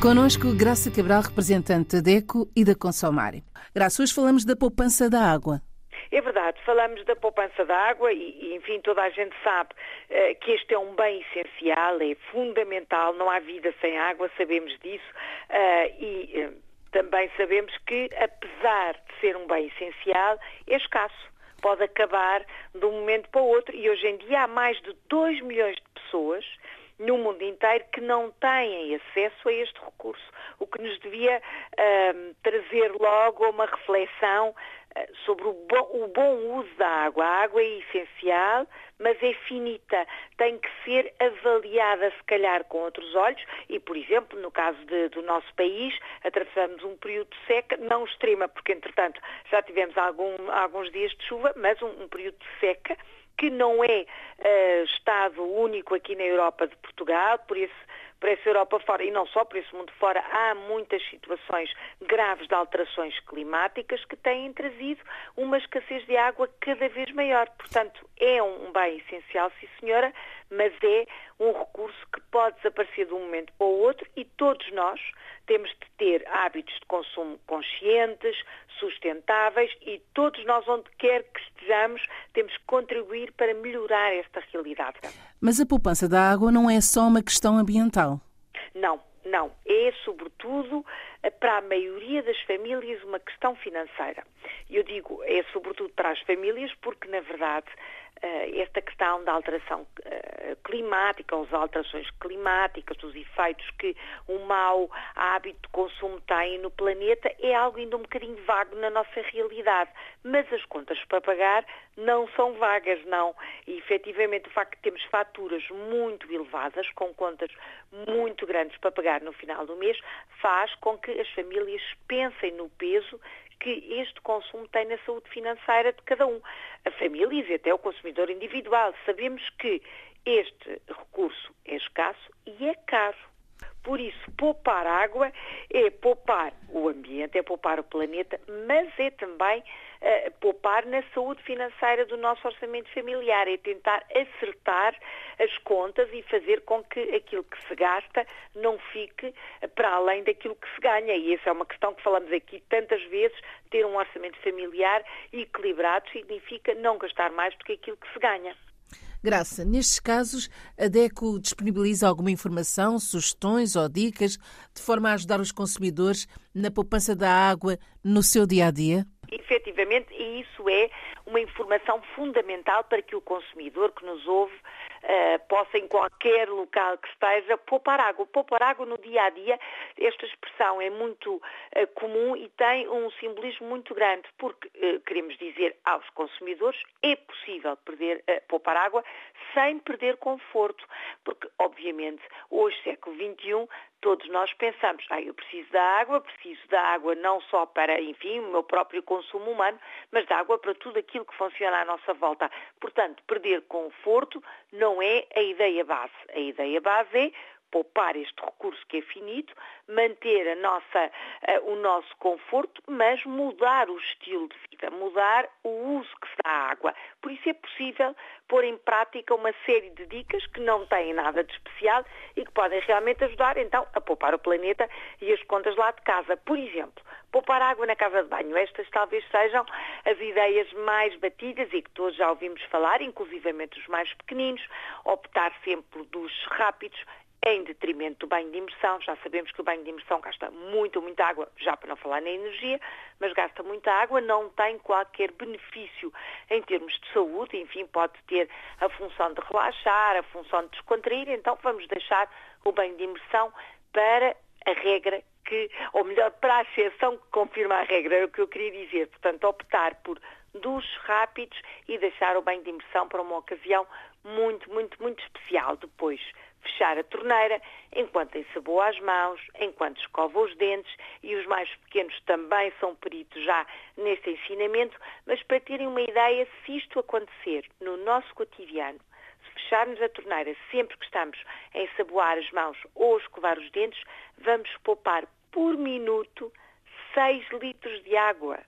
Conosco, Graça Cabral, representante da DECO e da Consomare. Graça, hoje falamos da poupança da água. É verdade, falamos da poupança da água e, enfim, toda a gente sabe uh, que este é um bem essencial, é fundamental, não há vida sem água, sabemos disso uh, e uh, também sabemos que, apesar de ser um bem essencial, é escasso. Pode acabar de um momento para o outro e hoje em dia há mais de 2 milhões de pessoas no mundo inteiro que não têm acesso a este recurso, o que nos devia trazer logo uma reflexão uh, sobre o bom, o bom, uso da água. A água é essencial, mas é finita, tem que ser avaliada se calhar com outros olhos. E, por exemplo, no caso de, do nosso país, atravessamos um período de seca, não extrema, porque entretanto já tivemos algum, alguns dias de chuva, mas um, um período de seca que não é uh, Estado único aqui na Europa de Portugal, por esse por essa Europa fora, e não só por esse mundo fora, há muitas situações graves de alterações climáticas que têm trazido uma escassez de água cada vez maior. Portanto, é um bem essencial, sim senhora, mas é um recurso que pode desaparecer de um momento para o outro e todos nós temos de ter hábitos de consumo conscientes, sustentáveis e todos nós, onde quer que estejamos, temos que contribuir para melhorar esta realidade. Mas a poupança da água não é só uma questão ambiental. Não, não. É, sobretudo, para a maioria das famílias, uma questão financeira. Eu digo, é sobretudo para as famílias, porque, na verdade, eh, esta questão da alteração eh, climática, as alterações climáticas, os efeitos que o mau hábito de consumo tem no planeta, é algo ainda um bocadinho vago na nossa realidade. Mas as contas para pagar não são vagas, não. E efetivamente o facto de termos faturas muito elevadas, com contas muito grandes para pagar no final do mês, faz com que as famílias pensem no peso que este consumo tem na saúde financeira de cada um. A família e até o consumidor individual. Sabemos que este recurso é escasso e é caro. Por isso, poupar água é poupar o ambiente, é poupar o planeta, mas é também poupar na saúde financeira do nosso orçamento familiar, é tentar acertar as contas e fazer com que aquilo que se gasta não fique para além daquilo que se ganha. E essa é uma questão que falamos aqui tantas vezes, ter um orçamento familiar equilibrado significa não gastar mais do que aquilo que se ganha. Graça, nestes casos, a DECO disponibiliza alguma informação, sugestões ou dicas de forma a ajudar os consumidores na poupança da água no seu dia a dia? Efetivamente, e isso é uma informação fundamental para que o consumidor que nos ouve uh, possa, em qualquer local que esteja, poupar água. Poupar água no dia a dia, esta expressão é muito uh, comum e tem um simbolismo muito grande, porque uh, queremos dizer aos consumidores é possível perder, poupar água sem perder conforto, porque, obviamente, hoje, século XXI, todos nós pensamos, ah, eu preciso da água, preciso da água não só para, enfim, o meu próprio consumo humano, mas da água para tudo aquilo que funciona à nossa volta. Portanto, perder conforto não é a ideia base. A ideia base é poupar este recurso que é finito, manter nossa, uh, o nosso conforto, mas mudar o estilo de vida, mudar o uso que se dá à água. Por isso é possível pôr em prática uma série de dicas que não têm nada de especial e que podem realmente ajudar então a poupar o planeta e as contas lá de casa. Por exemplo, poupar água na casa de banho. Estas talvez sejam as ideias mais batidas e que todos já ouvimos falar, inclusivamente os mais pequeninos, optar sempre dos rápidos em detrimento do banho de imersão. Já sabemos que o banho de imersão gasta muito, muita água, já para não falar na energia, mas gasta muita água, não tem qualquer benefício em termos de saúde, enfim, pode ter a função de relaxar, a função de descontrair, então vamos deixar o banho de imersão para a regra que, ou melhor, para a exceção que confirma a regra, é o que eu queria dizer. Portanto, optar por duches rápidos e deixar o banho de imersão para uma ocasião muito, muito, muito especial depois fechar a torneira, enquanto ensaboa as mãos, enquanto escova os dentes e os mais pequenos também são peritos já neste ensinamento, mas para terem uma ideia, se isto acontecer no nosso cotidiano, se fecharmos a torneira sempre que estamos a ensaboar as mãos ou escovar os dentes, vamos poupar por minuto 6 litros de água.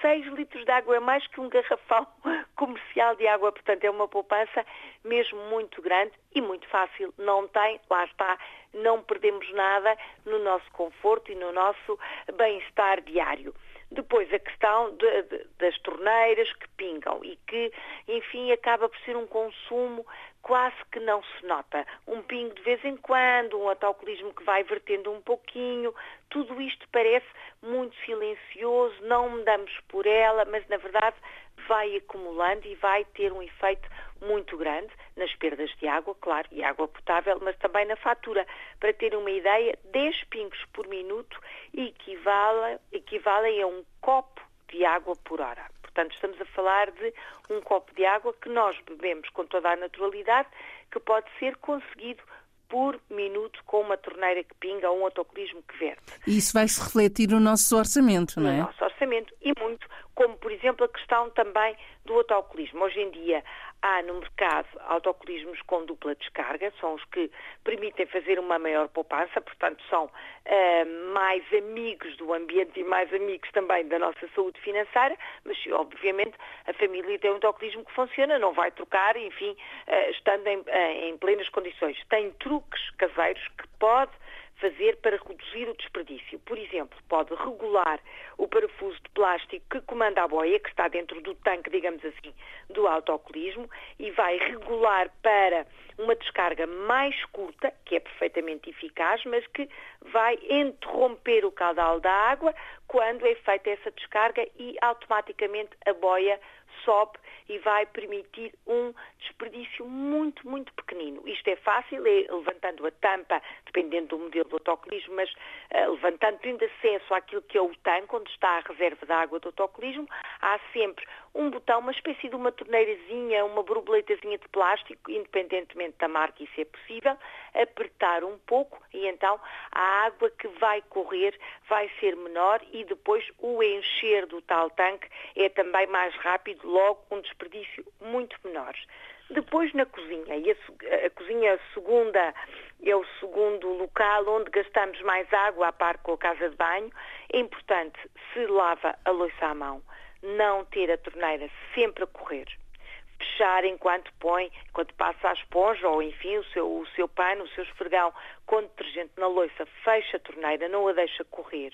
6 litros de água é mais que um garrafão comercial de água, portanto é uma poupança mesmo muito grande e muito fácil. Não tem, lá está, não perdemos nada no nosso conforto e no nosso bem-estar diário. Depois a questão de, de, das torneiras que pingam e que, enfim, acaba por ser um consumo quase que não se nota. Um pingo de vez em quando, um autocolismo que vai vertendo um pouquinho, tudo isto parece muito silencioso, não damos por ela, mas na verdade vai acumulando e vai ter um efeito muito grande nas perdas de água, claro, e água potável, mas também na fatura. Para ter uma ideia, 10 pingos por minuto equivalem, equivalem a um copo de água por hora. Portanto, estamos a falar de um copo de água que nós bebemos com toda a naturalidade, que pode ser conseguido por minuto com uma torneira que pinga ou um autocolismo que verte. E isso vai se refletir no nosso orçamento, não é? No nosso orçamento e muito, como por exemplo a questão também do autocolismo. Hoje em dia há no mercado autocolismos com dupla descarga, são os que permitem fazer uma maior poupança, portanto são uh, mais amigos do ambiente e mais amigos também da nossa saúde financeira, mas obviamente a família tem um autocolismo que funciona, não vai trocar, enfim, uh, estando em, uh, em plenas condições. Tem truques caseiros que pode fazer para reduzir o desperdício. Por exemplo, pode regular o parafuso de plástico que comanda a boia, que está dentro do tanque, digamos assim, do autocolismo, e vai regular para uma descarga mais curta, que é perfeitamente eficaz, mas que vai interromper o caudal da água quando é feita essa descarga e automaticamente a boia e vai permitir um desperdício muito, muito pequenino. Isto é fácil, é levantando a tampa, dependendo do modelo do autocolismo, mas uh, levantando, tendo acesso àquilo que é o tanque, onde está a reserva de água do autocolismo, há sempre um botão, uma espécie de uma torneirazinha, uma borboletazinha de plástico, independentemente da marca, isso é possível, apertar um pouco e então a água que vai correr vai ser menor e depois o encher do tal tanque é também mais rápido, logo um desperdício muito menor. Depois na cozinha, e a, a cozinha segunda, é o segundo local onde gastamos mais água a par com a casa de banho, é importante se lava a louça à mão não ter a torneira sempre a correr. Fechar enquanto põe, enquanto passa a esponja ou enfim o seu, o seu pano, o seu esfregão com detergente na louça, fecha a torneira, não a deixa correr.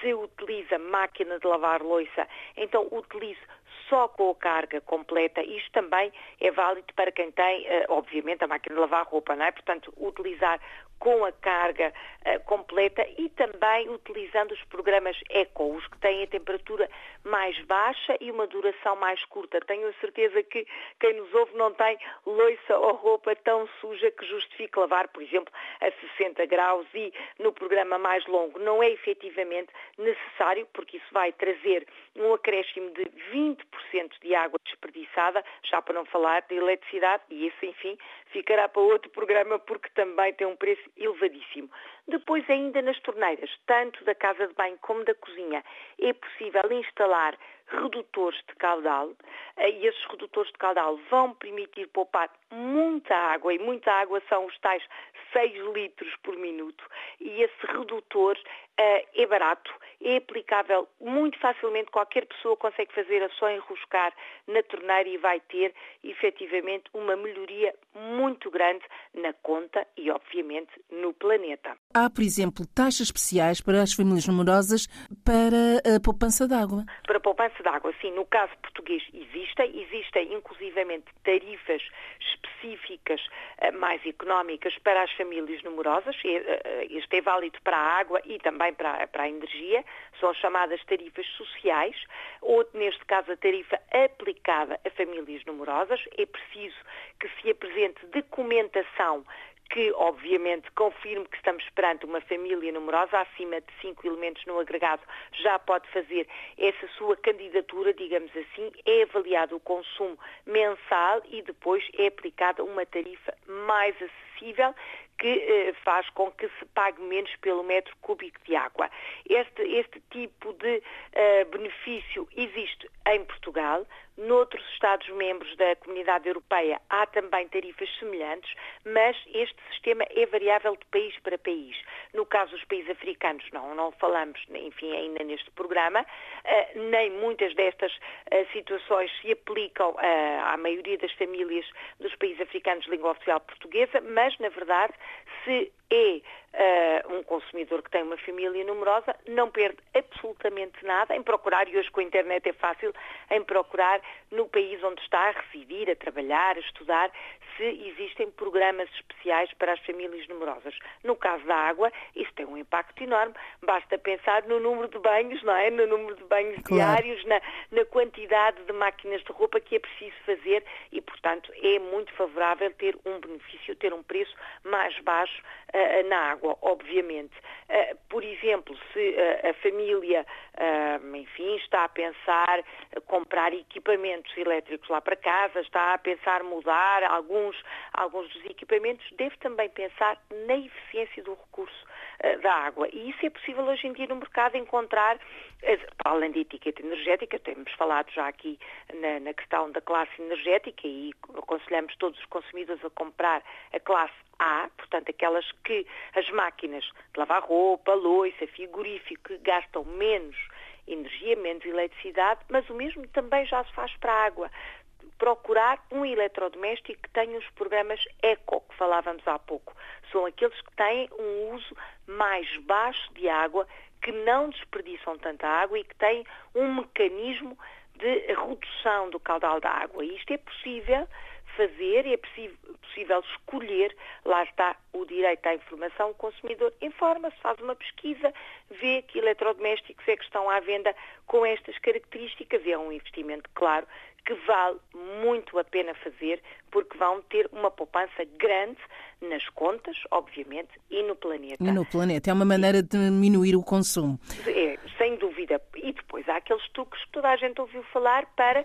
Se utiliza máquina de lavar louça, então utilize só com a carga completa. Isto também é válido para quem tem, eh, obviamente, a máquina de lavar roupa, não é? Portanto, utilizar com a carga uh, completa e também utilizando os programas Eco, os que têm a temperatura mais baixa e uma duração mais curta. Tenho a certeza que quem nos ouve não tem loiça ou roupa tão suja que justifique lavar, por exemplo, a 60 graus e no programa mais longo. Não é efetivamente necessário, porque isso vai trazer um acréscimo de 20% de água desperdiçada, já para não falar de eletricidade, e esse, enfim, ficará para outro programa porque também tem um preço elevadíssimo. Depois, ainda nas torneiras, tanto da casa de banho como da cozinha, é possível instalar redutores de caudal eh, e esses redutores de caudal vão permitir poupar muita água e muita água são os tais 6 litros por minuto e esse redutor uh, é barato, é aplicável muito facilmente, qualquer pessoa consegue fazer a só enroscar na torneira e vai ter efetivamente uma melhoria muito grande na conta e obviamente no planeta. Há, por exemplo, taxas especiais para as famílias numerosas para a poupança de água? Para a poupança de água, sim. No caso português existem, existem inclusivamente tarifas específicas eh, mais económicas para as famílias numerosas. Eh, este é válido para a água e também para a energia. São as chamadas tarifas sociais, ou neste caso a tarifa aplicada a famílias numerosas. É preciso que se apresente documentação que obviamente confirme que estamos perante uma família numerosa, acima de cinco elementos no agregado, já pode fazer essa sua candidatura, digamos assim, é avaliado o consumo mensal e depois é aplicada uma tarifa mais acessível que eh, faz com que se pague menos pelo metro cúbico de água. Este, este tipo de eh, benefício existe em Portugal, Noutros Estados-membros da Comunidade Europeia há também tarifas semelhantes, mas este sistema é variável de país para país. No caso dos países africanos, não, não falamos, enfim, ainda neste programa, uh, nem muitas destas uh, situações se aplicam uh, à maioria das famílias dos países africanos de língua oficial portuguesa, mas, na verdade, se é uh, um consumidor que tem uma família numerosa, não perde absolutamente nada em procurar, e hoje com a internet é fácil, em procurar no país onde está a residir, a trabalhar, a estudar, se existem programas especiais para as famílias numerosas. No caso da água, isso tem um impacto enorme. Basta pensar no número de banhos, não é? No número de banhos claro. diários, na, na quantidade de máquinas de roupa que é preciso fazer e, portanto, é muito favorável ter um benefício, ter um preço mais baixo uh, na água, obviamente. Uh, por exemplo, se uh, a família, enfim, está a pensar comprar equipamentos elétricos lá para casa, está a pensar mudar alguns, alguns dos equipamentos, deve também pensar na eficiência do recurso da água. E isso é possível hoje em dia no mercado encontrar, para além da etiqueta energética, temos falado já aqui na, na questão da classe energética e aconselhamos todos os consumidores a comprar a classe A, portanto aquelas que as máquinas de lavar roupa, loiça, frigorífico, que gastam menos energia, menos eletricidade, mas o mesmo também já se faz para a água. Procurar um eletrodoméstico que tenha os programas ECO, que falávamos há pouco. São aqueles que têm um uso mais baixo de água, que não desperdiçam tanta água e que têm um mecanismo de redução do caudal da água. E isto é possível fazer, é possível escolher, lá está o direito à informação, o consumidor informa-se, faz uma pesquisa, vê que eletrodomésticos é que estão à venda com estas características é um investimento, claro, que vale muito a pena fazer, porque vão ter uma poupança grande nas contas, obviamente, e no planeta. E no planeta. É uma maneira de diminuir o consumo. É, sem dúvida. E depois há aqueles truques que toda a gente ouviu falar para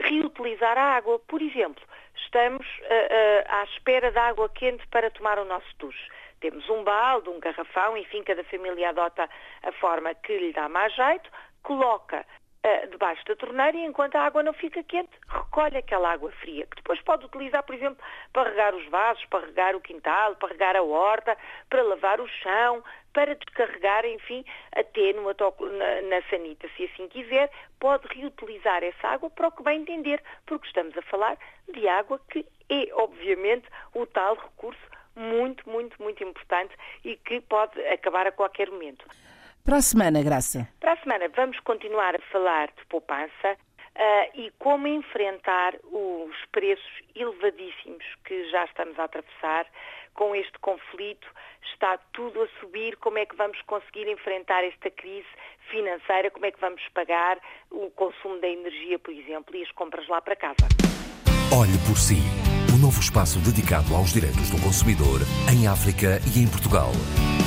reutilizar a água. Por exemplo, estamos uh, uh, à espera de água quente para tomar o nosso duche. Temos um balde, um garrafão, enfim, cada família adota a forma que lhe dá mais jeito, coloca uh, debaixo da torneira e enquanto a água não fica quente, recolhe aquela água fria, que depois pode utilizar, por exemplo, para regar os vasos, para regar o quintal, para regar a horta, para lavar o chão, para descarregar, enfim, até numa na, na sanita, se assim quiser, pode reutilizar essa água para o que bem entender, porque estamos a falar de água que é, obviamente, o tal recurso muito, muito, muito importante e que pode acabar a qualquer momento. Para a semana, Graça. Semana vamos continuar a falar de poupança, Uh, e como enfrentar os preços elevadíssimos que já estamos a atravessar com este conflito. Está tudo a subir. Como é que vamos conseguir enfrentar esta crise financeira? Como é que vamos pagar o consumo da energia, por exemplo, e as compras lá para casa? Olhe por si. O um novo espaço dedicado aos direitos do consumidor em África e em Portugal.